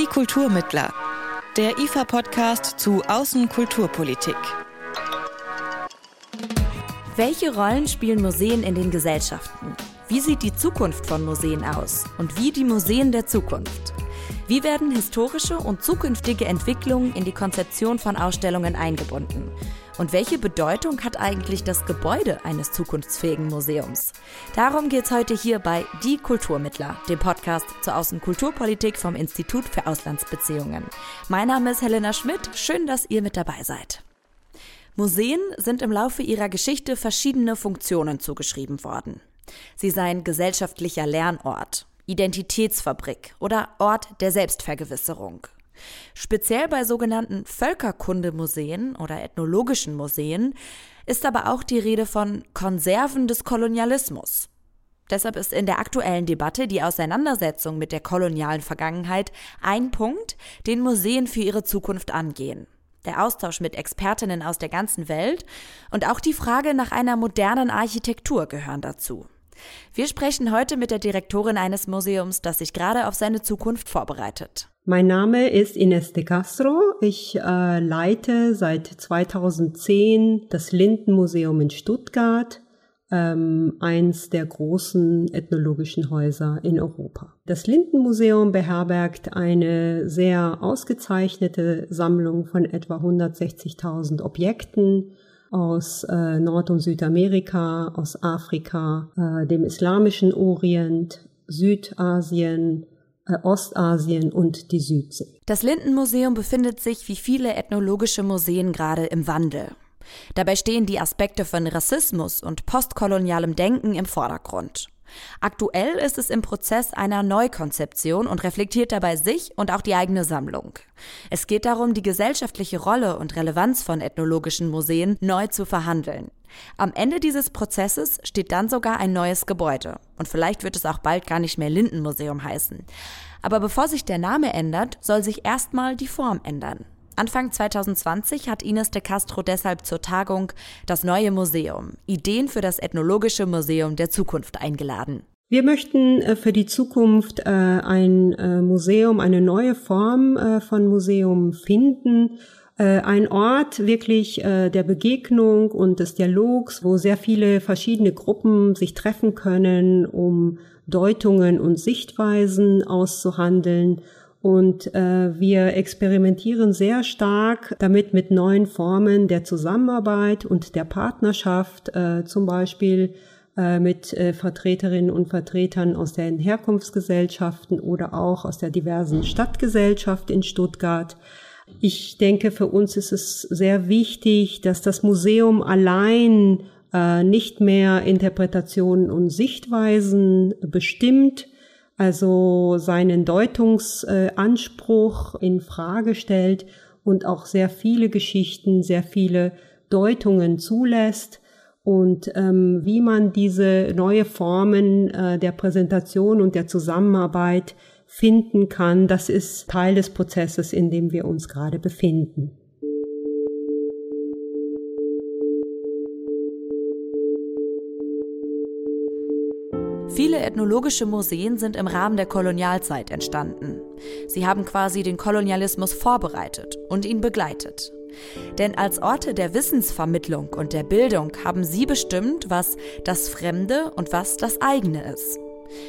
Die Kulturmittler. Der IFA-Podcast zu Außenkulturpolitik. Welche Rollen spielen Museen in den Gesellschaften? Wie sieht die Zukunft von Museen aus? Und wie die Museen der Zukunft? Wie werden historische und zukünftige Entwicklungen in die Konzeption von Ausstellungen eingebunden? Und welche Bedeutung hat eigentlich das Gebäude eines zukunftsfähigen Museums? Darum geht es heute hier bei Die Kulturmittler, dem Podcast zur Außenkulturpolitik vom Institut für Auslandsbeziehungen. Mein Name ist Helena Schmidt. Schön, dass ihr mit dabei seid. Museen sind im Laufe ihrer Geschichte verschiedene Funktionen zugeschrieben worden. Sie seien gesellschaftlicher Lernort, Identitätsfabrik oder Ort der Selbstvergewisserung. Speziell bei sogenannten Völkerkundemuseen oder ethnologischen Museen ist aber auch die Rede von Konserven des Kolonialismus. Deshalb ist in der aktuellen Debatte die Auseinandersetzung mit der kolonialen Vergangenheit ein Punkt, den Museen für ihre Zukunft angehen. Der Austausch mit Expertinnen aus der ganzen Welt und auch die Frage nach einer modernen Architektur gehören dazu. Wir sprechen heute mit der Direktorin eines Museums, das sich gerade auf seine Zukunft vorbereitet. Mein Name ist Ines de Castro. Ich äh, leite seit 2010 das Lindenmuseum in Stuttgart, ähm, eins der großen ethnologischen Häuser in Europa. Das Lindenmuseum beherbergt eine sehr ausgezeichnete Sammlung von etwa 160.000 Objekten aus äh, Nord- und Südamerika, aus Afrika, äh, dem islamischen Orient, Südasien, Ostasien und die Südsee. Das Lindenmuseum befindet sich wie viele ethnologische Museen gerade im Wandel. Dabei stehen die Aspekte von Rassismus und postkolonialem Denken im Vordergrund. Aktuell ist es im Prozess einer Neukonzeption und reflektiert dabei sich und auch die eigene Sammlung. Es geht darum, die gesellschaftliche Rolle und Relevanz von ethnologischen Museen neu zu verhandeln. Am Ende dieses Prozesses steht dann sogar ein neues Gebäude. Und vielleicht wird es auch bald gar nicht mehr Lindenmuseum heißen. Aber bevor sich der Name ändert, soll sich erstmal die Form ändern. Anfang 2020 hat Ines de Castro deshalb zur Tagung Das neue Museum, Ideen für das Ethnologische Museum der Zukunft eingeladen. Wir möchten äh, für die Zukunft äh, ein äh, Museum, eine neue Form von Museum finden. Ein Ort wirklich der Begegnung und des Dialogs, wo sehr viele verschiedene Gruppen sich treffen können, um Deutungen und Sichtweisen auszuhandeln und äh, wir experimentieren sehr stark damit mit neuen Formen der Zusammenarbeit und der Partnerschaft, äh, zum Beispiel äh, mit äh, Vertreterinnen und Vertretern aus den Herkunftsgesellschaften oder auch aus der diversen Stadtgesellschaft in Stuttgart. Ich denke, für uns ist es sehr wichtig, dass das Museum allein äh, nicht mehr Interpretationen und Sichtweisen bestimmt, also seinen Deutungsanspruch in Frage stellt und auch sehr viele Geschichten, sehr viele Deutungen zulässt. Und ähm, wie man diese neue Formen äh, der Präsentation und der Zusammenarbeit finden kann, das ist Teil des Prozesses, in dem wir uns gerade befinden. Viele ethnologische Museen sind im Rahmen der Kolonialzeit entstanden. Sie haben quasi den Kolonialismus vorbereitet und ihn begleitet. Denn als Orte der Wissensvermittlung und der Bildung haben sie bestimmt, was das Fremde und was das eigene ist.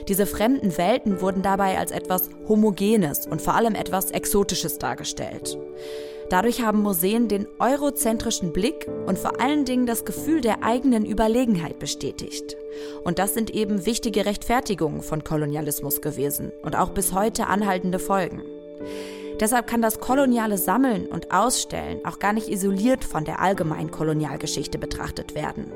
Diese fremden Welten wurden dabei als etwas Homogenes und vor allem etwas Exotisches dargestellt. Dadurch haben Museen den eurozentrischen Blick und vor allen Dingen das Gefühl der eigenen Überlegenheit bestätigt. Und das sind eben wichtige Rechtfertigungen von Kolonialismus gewesen und auch bis heute anhaltende Folgen. Deshalb kann das koloniale Sammeln und Ausstellen auch gar nicht isoliert von der allgemeinen Kolonialgeschichte betrachtet werden.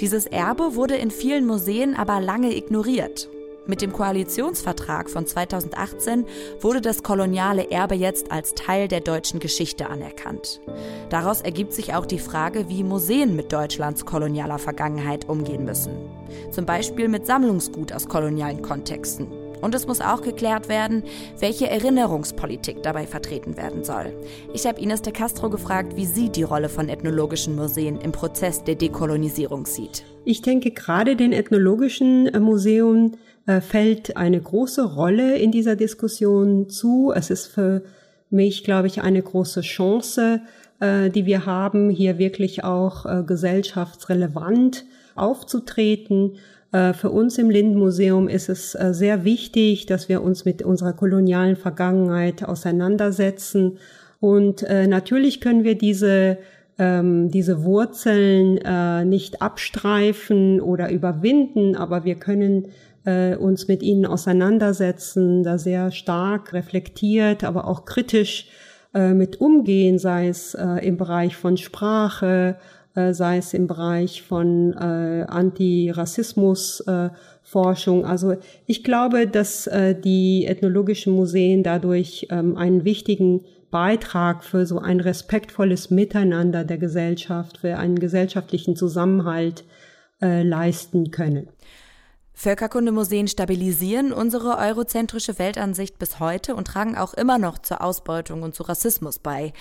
Dieses Erbe wurde in vielen Museen aber lange ignoriert mit dem Koalitionsvertrag von 2018 wurde das koloniale Erbe jetzt als Teil der deutschen Geschichte anerkannt. Daraus ergibt sich auch die Frage, wie Museen mit Deutschlands kolonialer Vergangenheit umgehen müssen. Zum Beispiel mit Sammlungsgut aus kolonialen Kontexten Und es muss auch geklärt werden, welche Erinnerungspolitik dabei vertreten werden soll. Ich habe Ines de Castro gefragt, wie sie die Rolle von ethnologischen Museen im Prozess der Dekolonisierung sieht. Ich denke, gerade den ethnologischen äh, Museen äh, fällt eine große Rolle in dieser Diskussion zu. Es ist für mich, glaube ich, eine große Chance, äh, die wir haben, hier wirklich auch gesellschaftsrelevant aufzutreten. Äh, für uns im Lindenmuseum ist es äh, sehr wichtig, dass wir uns mit unserer kolonialen Vergangenheit auseinandersetzen. Und äh, natürlich können wir diese ähm, diese Wurzeln nicht abstreifen oder überwinden, aber wir können uns mit ihnen auseinandersetzen, da sehr stark reflektiert, aber auch kritisch mit umgehen, sei es im Bereich von Sprache, äh, sei es im Bereich von äh, Antirassismusforschung. Äh, also ich glaube, dass äh, die ethnologischen Museen dadurch ähm, einen wichtigen Beitrag für so ein respektvolles Miteinander der Gesellschaft, für einen gesellschaftlichen Zusammenhalt äh, leisten können. Völkerkundemuseen stabilisieren unsere eurozentrische Weltansicht bis heute und tragen auch immer noch zur Ausbeutung und zu Rassismus bei.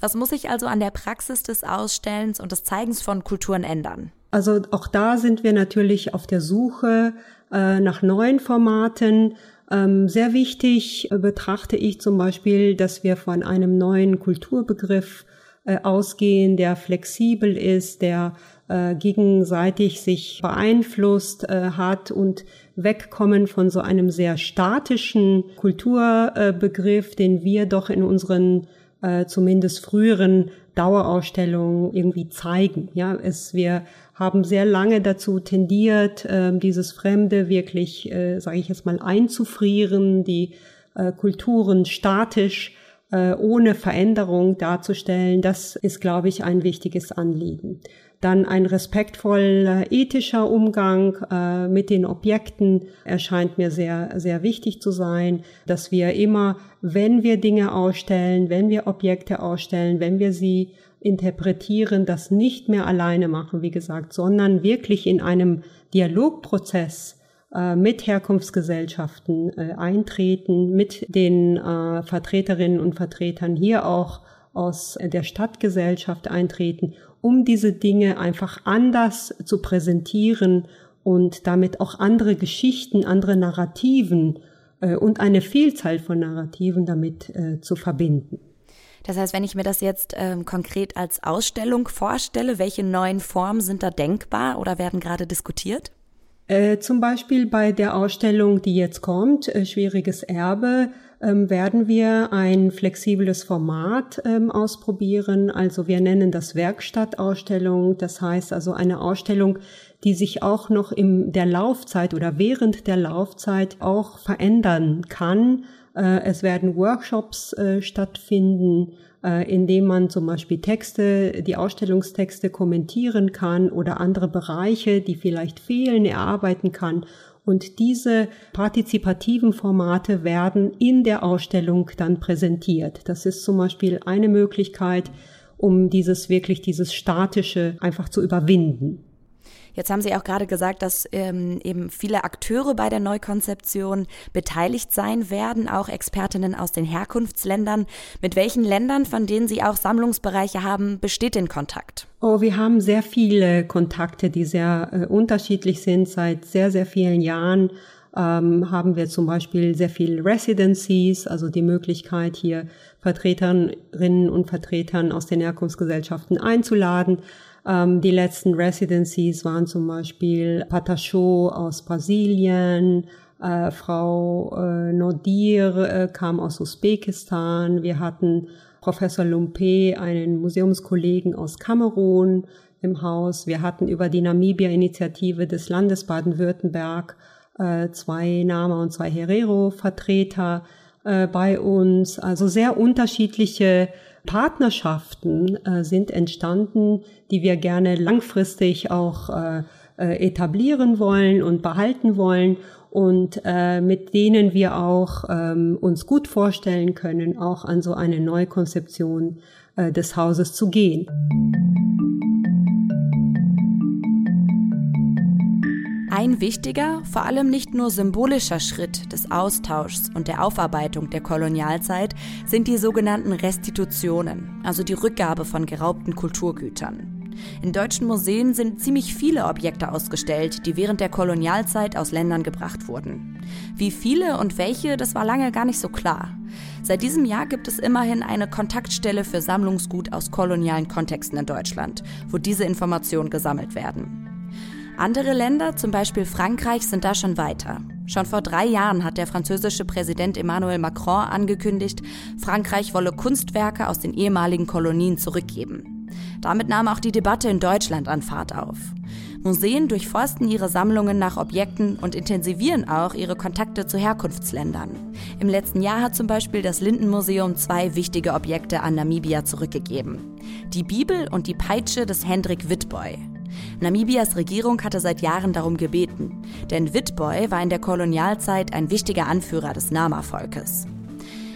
Was muss sich also an der Praxis des Ausstellens und des Zeigens von Kulturen ändern? Also auch da sind wir natürlich auf der Suche äh, nach neuen Formaten. Ähm, sehr wichtig äh, betrachte ich zum Beispiel, dass wir von einem neuen Kulturbegriff äh, ausgehen, der flexibel ist, der äh, gegenseitig sich beeinflusst äh, hat und wegkommen von so einem sehr statischen Kulturbegriff, den wir doch in unseren äh, zumindest früheren Dauerausstellungen irgendwie zeigen. Ja, es wir haben sehr lange dazu tendiert, äh, dieses Fremde wirklich, äh, sage ich jetzt mal, einzufrieren, die äh, Kulturen statisch äh, ohne Veränderung darzustellen. Das ist, glaube ich, ein wichtiges Anliegen. Dann ein respektvoller ethischer Umgang äh, mit den Objekten erscheint mir sehr, sehr wichtig zu sein, dass wir immer, wenn wir Dinge ausstellen, wenn wir Objekte ausstellen, wenn wir sie interpretieren, das nicht mehr alleine machen, wie gesagt, sondern wirklich in einem Dialogprozess äh, mit Herkunftsgesellschaften äh, eintreten, mit den äh, Vertreterinnen und Vertretern hier auch aus der Stadtgesellschaft eintreten um diese Dinge einfach anders zu präsentieren und damit auch andere Geschichten, andere Narrativen äh, und eine Vielzahl von Narrativen damit äh, zu verbinden. Das heißt, wenn ich mir das jetzt ähm, konkret als Ausstellung vorstelle, welche neuen Formen sind da denkbar oder werden gerade diskutiert? Äh, zum Beispiel bei der Ausstellung, die jetzt kommt, äh, Schwieriges Erbe, ähm, werden wir ein flexibles Format ähm, ausprobieren. Also wir nennen das Werkstattausstellung. Das heißt also eine Ausstellung, die sich auch noch in der Laufzeit oder während der Laufzeit auch verändern kann. Äh, es werden Workshops äh, stattfinden, äh, indem man zum Beispiel Texte, die Ausstellungstexte kommentieren kann oder andere Bereiche, die vielleicht fehlen, erarbeiten kann und diese partizipativen Formate werden in der Ausstellung dann präsentiert. Das ist zum Beispiel eine Möglichkeit, um dieses wirklich, dieses Statische einfach zu überwinden. Jetzt haben Sie auch gerade gesagt, dass ähm, eben viele Akteure bei der Neukonzeption beteiligt sein werden, auch Expertinnen aus den Herkunftsländern. Mit welchen Ländern, von denen Sie auch Sammlungsbereiche haben, besteht denn Kontakt? Oh, wir haben sehr viele Kontakte, die sehr äh, unterschiedlich sind. Seit sehr, sehr vielen Jahren ähm, haben wir zum Beispiel sehr viele Residencies, also die Möglichkeit, hier Vertreterinnen und Vertretern aus den Herkunftsgesellschaften einzuladen. Ähm, die letzten Residencies waren zum Beispiel Patachot aus Brasilien, äh, Frau äh, Nodir äh, kam aus Usbekistan. Wir hatten Professor Lumpe, einen Museumskollegen aus Kamerun im Haus. Wir hatten über die Namibia-Initiative des Landes Baden-Württemberg äh, zwei Nama und zwei Herero-Vertreter äh, bei uns. Also sehr unterschiedliche Partnerschaften äh, sind entstanden, die wir gerne langfristig auch äh, äh, etablieren wollen und behalten wollen und äh, mit denen wir auch ähm, uns gut vorstellen können, auch an so eine Neukonzeption äh, des Hauses zu gehen. Ein wichtiger, vor allem nicht nur symbolischer Schritt des Austauschs und der Aufarbeitung der Kolonialzeit sind die sogenannten Restitutionen, also die Rückgabe von geraubten Kulturgütern. In deutschen Museen sind ziemlich viele Objekte ausgestellt, die während der Kolonialzeit aus Ländern gebracht wurden. Wie viele und welche, das war lange gar nicht so klar. Seit diesem Jahr gibt es immerhin eine Kontaktstelle für Sammlungsgut aus kolonialen Kontexten in Deutschland, wo diese Informationen gesammelt werden. Andere Länder, zum Beispiel Frankreich, sind da schon weiter. Schon vor drei Jahren hat der französische Präsident Emmanuel Macron angekündigt, Frankreich wolle Kunstwerke aus den ehemaligen Kolonien zurückgeben. Damit nahm auch die Debatte in Deutschland an Fahrt auf. Museen durchforsten ihre Sammlungen nach Objekten und intensivieren auch ihre Kontakte zu Herkunftsländern. Im letzten Jahr hat zum Beispiel das Lindenmuseum zwei wichtige Objekte an Namibia zurückgegeben. Die Bibel und die Peitsche des Hendrik Witboy. Namibias Regierung hatte seit Jahren darum gebeten, denn Witboy war in der Kolonialzeit ein wichtiger Anführer des Nama-Volkes.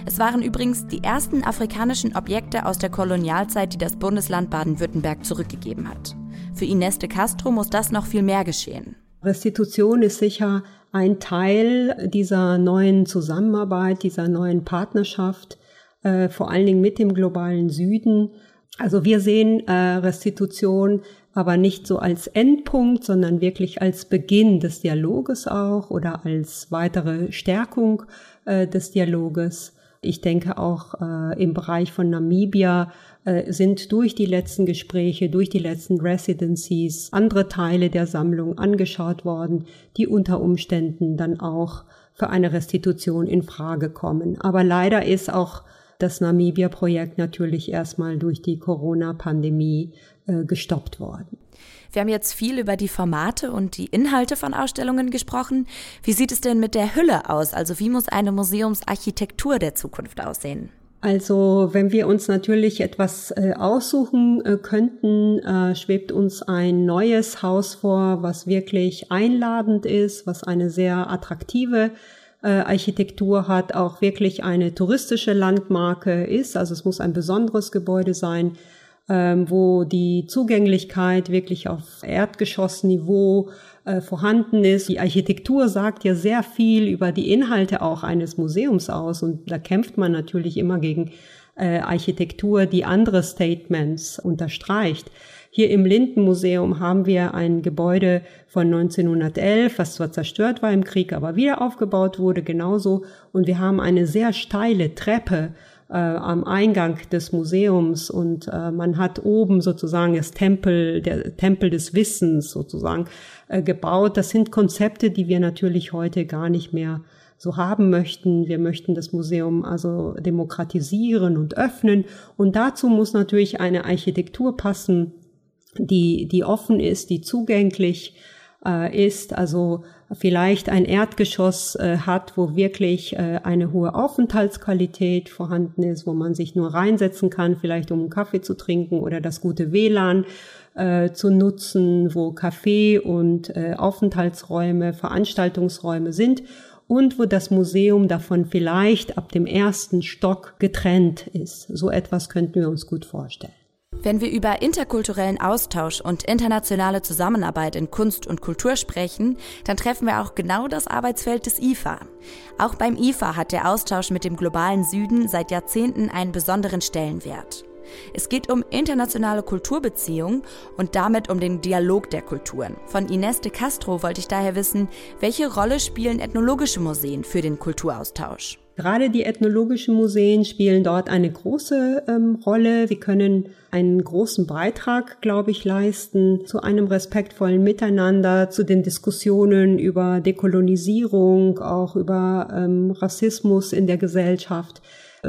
Es waren übrigens die ersten afrikanischen Objekte aus der Kolonialzeit, die das Bundesland Baden-Württemberg zurückgegeben hat. Für Ines de Castro muss das noch viel mehr geschehen. Restitution ist sicher ein Teil dieser neuen Zusammenarbeit, dieser neuen Partnerschaft, äh, vor allen Dingen mit dem globalen Süden. Also wir sehen äh, Restitution aber nicht so als Endpunkt, sondern wirklich als Beginn des Dialoges auch oder als weitere Stärkung äh, des Dialoges. Ich denke auch äh, im Bereich von Namibia äh, sind durch die letzten Gespräche, durch die letzten Residencies andere Teile der Sammlung angeschaut worden, die unter Umständen dann auch für eine Restitution in Frage kommen. Aber leider ist auch das Namibia-Projekt natürlich erstmal durch die Corona-Pandemie äh, gestoppt worden. Wir haben jetzt viel über die Formate und die Inhalte von Ausstellungen gesprochen. Wie sieht es denn mit der Hülle aus? Also wie muss eine Museumsarchitektur der Zukunft aussehen? Also wenn wir uns natürlich etwas äh, aussuchen äh, könnten, äh, schwebt uns ein neues Haus vor, was wirklich einladend ist, was eine sehr attraktive Architektur hat, auch wirklich eine touristische Landmarke ist. Also es muss ein besonderes Gebäude sein, ähm, wo die Zugänglichkeit wirklich auf Erdgeschossniveau äh, vorhanden ist. Die Architektur sagt ja sehr viel über die Inhalte auch eines Museums aus und da kämpft man natürlich immer gegen äh, Architektur, die andere Statements unterstreicht. Hier im Lindenmuseum haben wir ein Gebäude von 1911, was zwar zerstört war im Krieg, aber wieder aufgebaut wurde, genauso. Und wir haben eine sehr steile Treppe äh, am Eingang des Museums und äh, man hat oben sozusagen das Tempel, der Tempel des Wissens sozusagen äh, gebaut. Das sind Konzepte, die wir natürlich heute gar nicht mehr so haben möchten. Wir möchten das Museum also demokratisieren und öffnen und dazu muss natürlich eine Architektur passen, die, die offen ist, die zugänglich äh, ist, also vielleicht ein Erdgeschoss äh, hat, wo wirklich äh, eine hohe Aufenthaltsqualität vorhanden ist, wo man sich nur reinsetzen kann, vielleicht um einen Kaffee zu trinken oder das gute WLAN äh, zu nutzen, wo Kaffee und äh, Aufenthaltsräume, Veranstaltungsräume sind und wo das Museum davon vielleicht ab dem ersten Stock getrennt ist. So etwas könnten wir uns gut vorstellen. Wenn wir über interkulturellen Austausch und internationale Zusammenarbeit in Kunst und Kultur sprechen, dann treffen wir auch genau das Arbeitsfeld des IFA. Auch beim IFA hat der Austausch mit dem globalen Süden seit Jahrzehnten einen besonderen Stellenwert. Es geht um internationale Kulturbeziehungen und damit um den Dialog der Kulturen. Von Ines de Castro wollte ich daher wissen, welche Rolle spielen ethnologische Museen für den Kulturaustausch? Gerade die ethnologischen Museen spielen dort eine große ähm, Rolle. Sie können einen großen Beitrag, glaube ich, leisten zu einem respektvollen Miteinander, zu den Diskussionen über Dekolonisierung, auch über ähm, Rassismus in der Gesellschaft.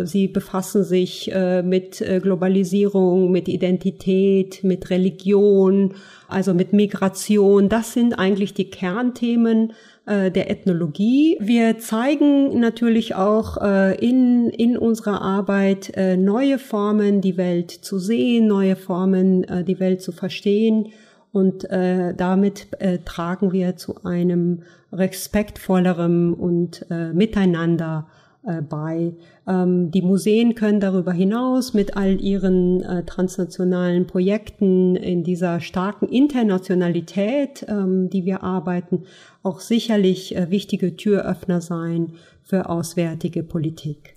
Sie befassen sich äh, mit äh, Globalisierung, mit Identität, mit Religion, also mit Migration. Das sind eigentlich die Kernthemen äh, der Ethnologie. Wir zeigen natürlich auch in, in unserer Arbeit neue Formen, die Welt zu sehen, neue Formen, die Welt zu verstehen. Und äh, damit äh, tragen wir zu einem respektvolleren und äh, Miteinander äh, bei. Ähm, die Museen können darüber hinaus mit all ihren äh, transnationalen Projekten in dieser starken Internationalität, ähm, die wir arbeiten, auch sicherlich äh, wichtige Türöffner sein für auswärtige Politik.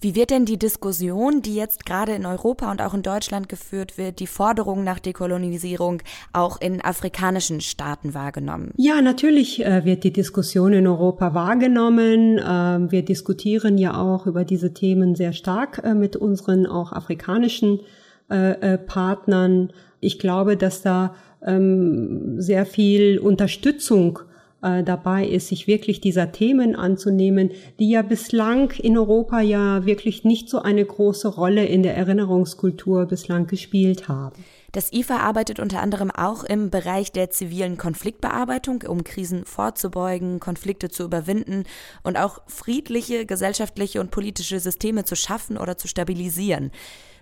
Wie wird denn die Diskussion, die jetzt gerade in Europa und auch in Deutschland geführt wird, die Forderung nach Dekolonisierung auch in afrikanischen Staaten wahrgenommen? Ja, natürlich äh, wird die Diskussion in Europa wahrgenommen. Ähm, wir diskutieren ja auch über diese Themen sehr stark äh, mit unseren auch afrikanischen äh, Partnern. Ich glaube, dass da ähm, sehr viel Unterstützung äh, dabei ist, sich wirklich dieser Themen anzunehmen, die ja bislang in Europa ja wirklich nicht so eine große Rolle in der Erinnerungskultur bislang gespielt haben. Das IFA arbeitet unter anderem auch im Bereich der zivilen Konfliktbearbeitung, um Krisen vorzubeugen, Konflikte zu überwinden und auch friedliche gesellschaftliche und politische Systeme zu schaffen oder zu stabilisieren.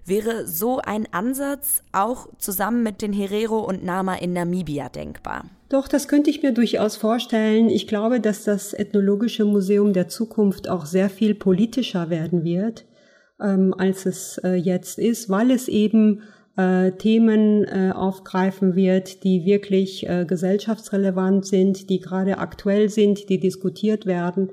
Wäre so ein Ansatz auch zusammen mit den Herero und Nama in Namibia denkbar? Doch, das könnte ich mir durchaus vorstellen. Ich glaube, dass das Ethnologische Museum der Zukunft auch sehr viel politischer werden wird, ähm, als es äh, jetzt ist, weil es eben äh, Themen äh, aufgreifen wird, die wirklich äh, gesellschaftsrelevant sind, die gerade aktuell sind, die diskutiert werden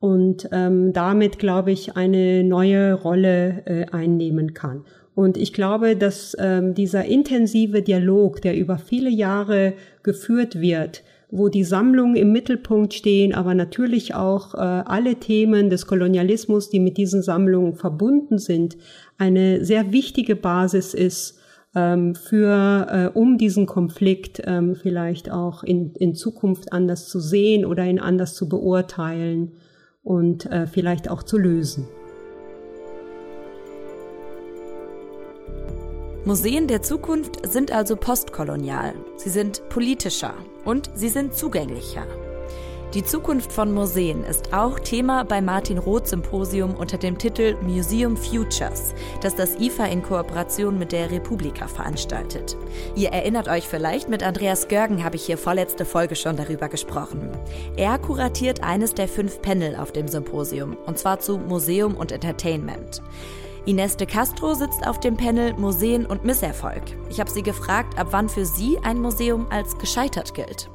und ähm, damit, glaube ich, eine neue Rolle äh, einnehmen kann. Und ich glaube, dass ähm, dieser intensive Dialog, der über viele Jahre geführt wird, wo die Sammlungen im Mittelpunkt stehen, aber natürlich auch äh, alle Themen des Kolonialismus, die mit diesen Sammlungen verbunden sind, eine sehr wichtige Basis ist ähm, für, äh, um diesen Konflikt ähm, vielleicht auch in, in Zukunft anders zu sehen oder ihn anders zu beurteilen und äh, vielleicht auch zu lösen. Museen der Zukunft sind also postkolonial. Sie sind politischer und sie sind zugänglicher. Die Zukunft von Museen ist auch Thema beim Martin Roth Symposium unter dem Titel Museum Futures, das das IFA in Kooperation mit der Republika veranstaltet. Ihr erinnert euch vielleicht, mit Andreas Görgen habe ich hier vorletzte Folge schon darüber gesprochen. Er kuratiert eines der fünf Panel auf dem Symposium, und zwar zu Museum und Entertainment. Ines de Castro sitzt auf dem Panel Museen und Misserfolg. Ich habe sie gefragt, ab wann für sie ein Museum als gescheitert gilt.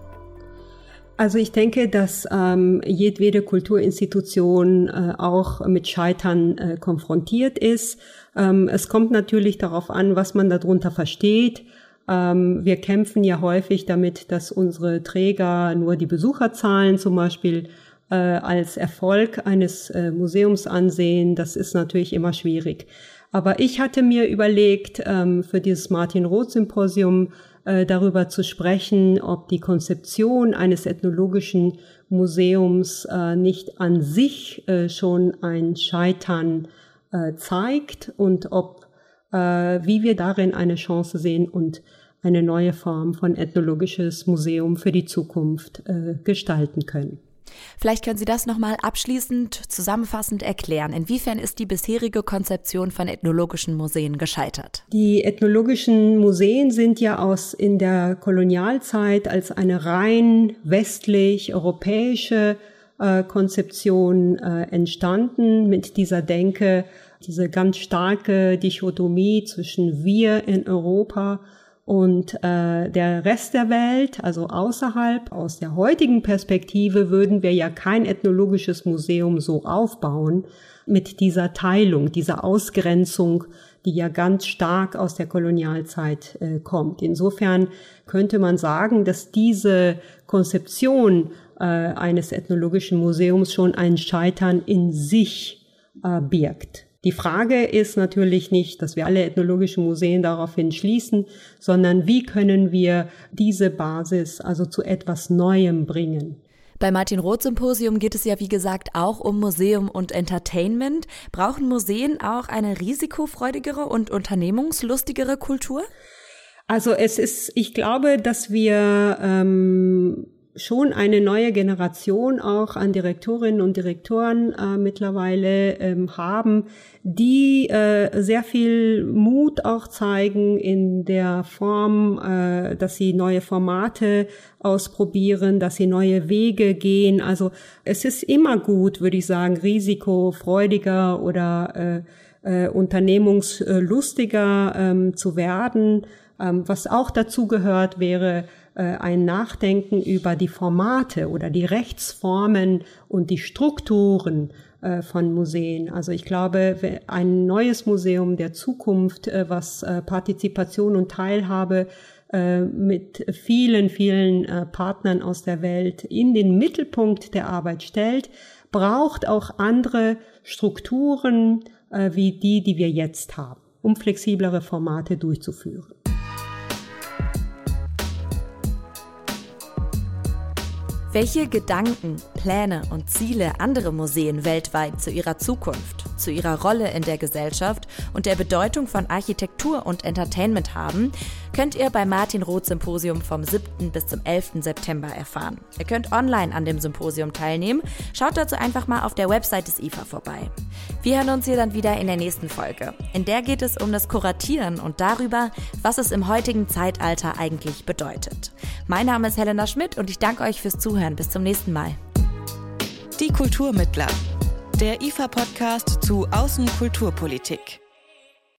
Also ich denke, dass ähm, jedwede Kulturinstitution äh, auch mit Scheitern äh, konfrontiert ist. Ähm, es kommt natürlich darauf an, was man darunter versteht. Ähm, wir kämpfen ja häufig damit, dass unsere Träger nur die Besucherzahlen zum Beispiel äh, als Erfolg eines äh, Museums ansehen. Das ist natürlich immer schwierig. Aber ich hatte mir überlegt, ähm, für dieses Martin Roth Symposium äh, darüber zu sprechen, ob die Konzeption eines ethnologischen Museums äh, nicht an sich äh, schon ein Scheitern äh, zeigt und ob äh, wie wir darin eine Chance sehen und eine neue Form von ethnologisches Museum für die Zukunft gestalten können. Vielleicht können Sie das nochmal abschließend zusammenfassend erklären. Inwiefern ist die bisherige Konzeption von ethnologischen Museen gescheitert? Die ethnologischen Museen sind ja aus in der Kolonialzeit als eine rein westlich europäische äh, Konzeption äh, entstanden mit dieser Denke, diese ganz starke Dichotomie zwischen wir in Europa und äh, der Rest der Welt, also außerhalb, aus der heutigen Perspektive, würden wir ja kein ethnologisches Museum so aufbauen mit dieser Teilung, dieser Ausgrenzung, die ja ganz stark aus der Kolonialzeit äh, kommt. Insofern könnte man sagen, dass diese Konzeption äh, eines ethnologischen Museums schon ein Scheitern in sich äh, birgt. Die Frage ist natürlich nicht, dass wir alle ethnologischen Museen daraufhin schließen, sondern wie können wir diese Basis also zu etwas Neuem bringen. Bei Martin Roth Symposium geht es ja wie gesagt auch um Museum und Entertainment. Brauchen Museen auch eine risikofreudigere und unternehmungslustigere Kultur? Also es ist, ich glaube, dass wir ähm, schon eine neue Generation auch an Direktorinnen und Direktoren äh, mittlerweile ähm, haben, die äh, sehr viel Mut auch zeigen in der Form, äh, dass sie neue Formate ausprobieren, dass sie neue Wege gehen. Also es ist immer gut, würde ich sagen, risikofreudiger oder äh, äh, unternehmungslustiger ähm, zu werden. Ähm, was auch dazu gehört, wäre ein Nachdenken über die Formate oder die Rechtsformen und die Strukturen äh, von Museen. Also ich glaube, ein neues Museum der Zukunft, äh, was Partizipation und Teilhabe mit vielen, vielen Partnern aus der Welt in den Mittelpunkt der Arbeit stellt, braucht auch andere Strukturen wie die, die wir jetzt haben, um flexiblere Formate durchzuführen. Welche Gedanken, Pläne und Ziele andere Museen weltweit zu ihrer Zukunft, zu ihrer Rolle in der Gesellschaft und der Bedeutung von Architektur und Entertainment haben, könnt ihr beim Martin Roth Symposium vom 7. bis zum 11. September erfahren. Ihr könnt online an dem Symposium teilnehmen. Schaut dazu einfach mal auf der Website des IFA vorbei. Wir hören uns hier dann wieder in der nächsten Folge. In der geht es um das Kuratieren und darüber, was es im heutigen Zeitalter eigentlich bedeutet. Mein Name ist Helena Schmidt und ich danke euch fürs Zuhören. Bis zum nächsten Mal. Die Kulturmittler. Der IFA-Podcast zu Außenkulturpolitik.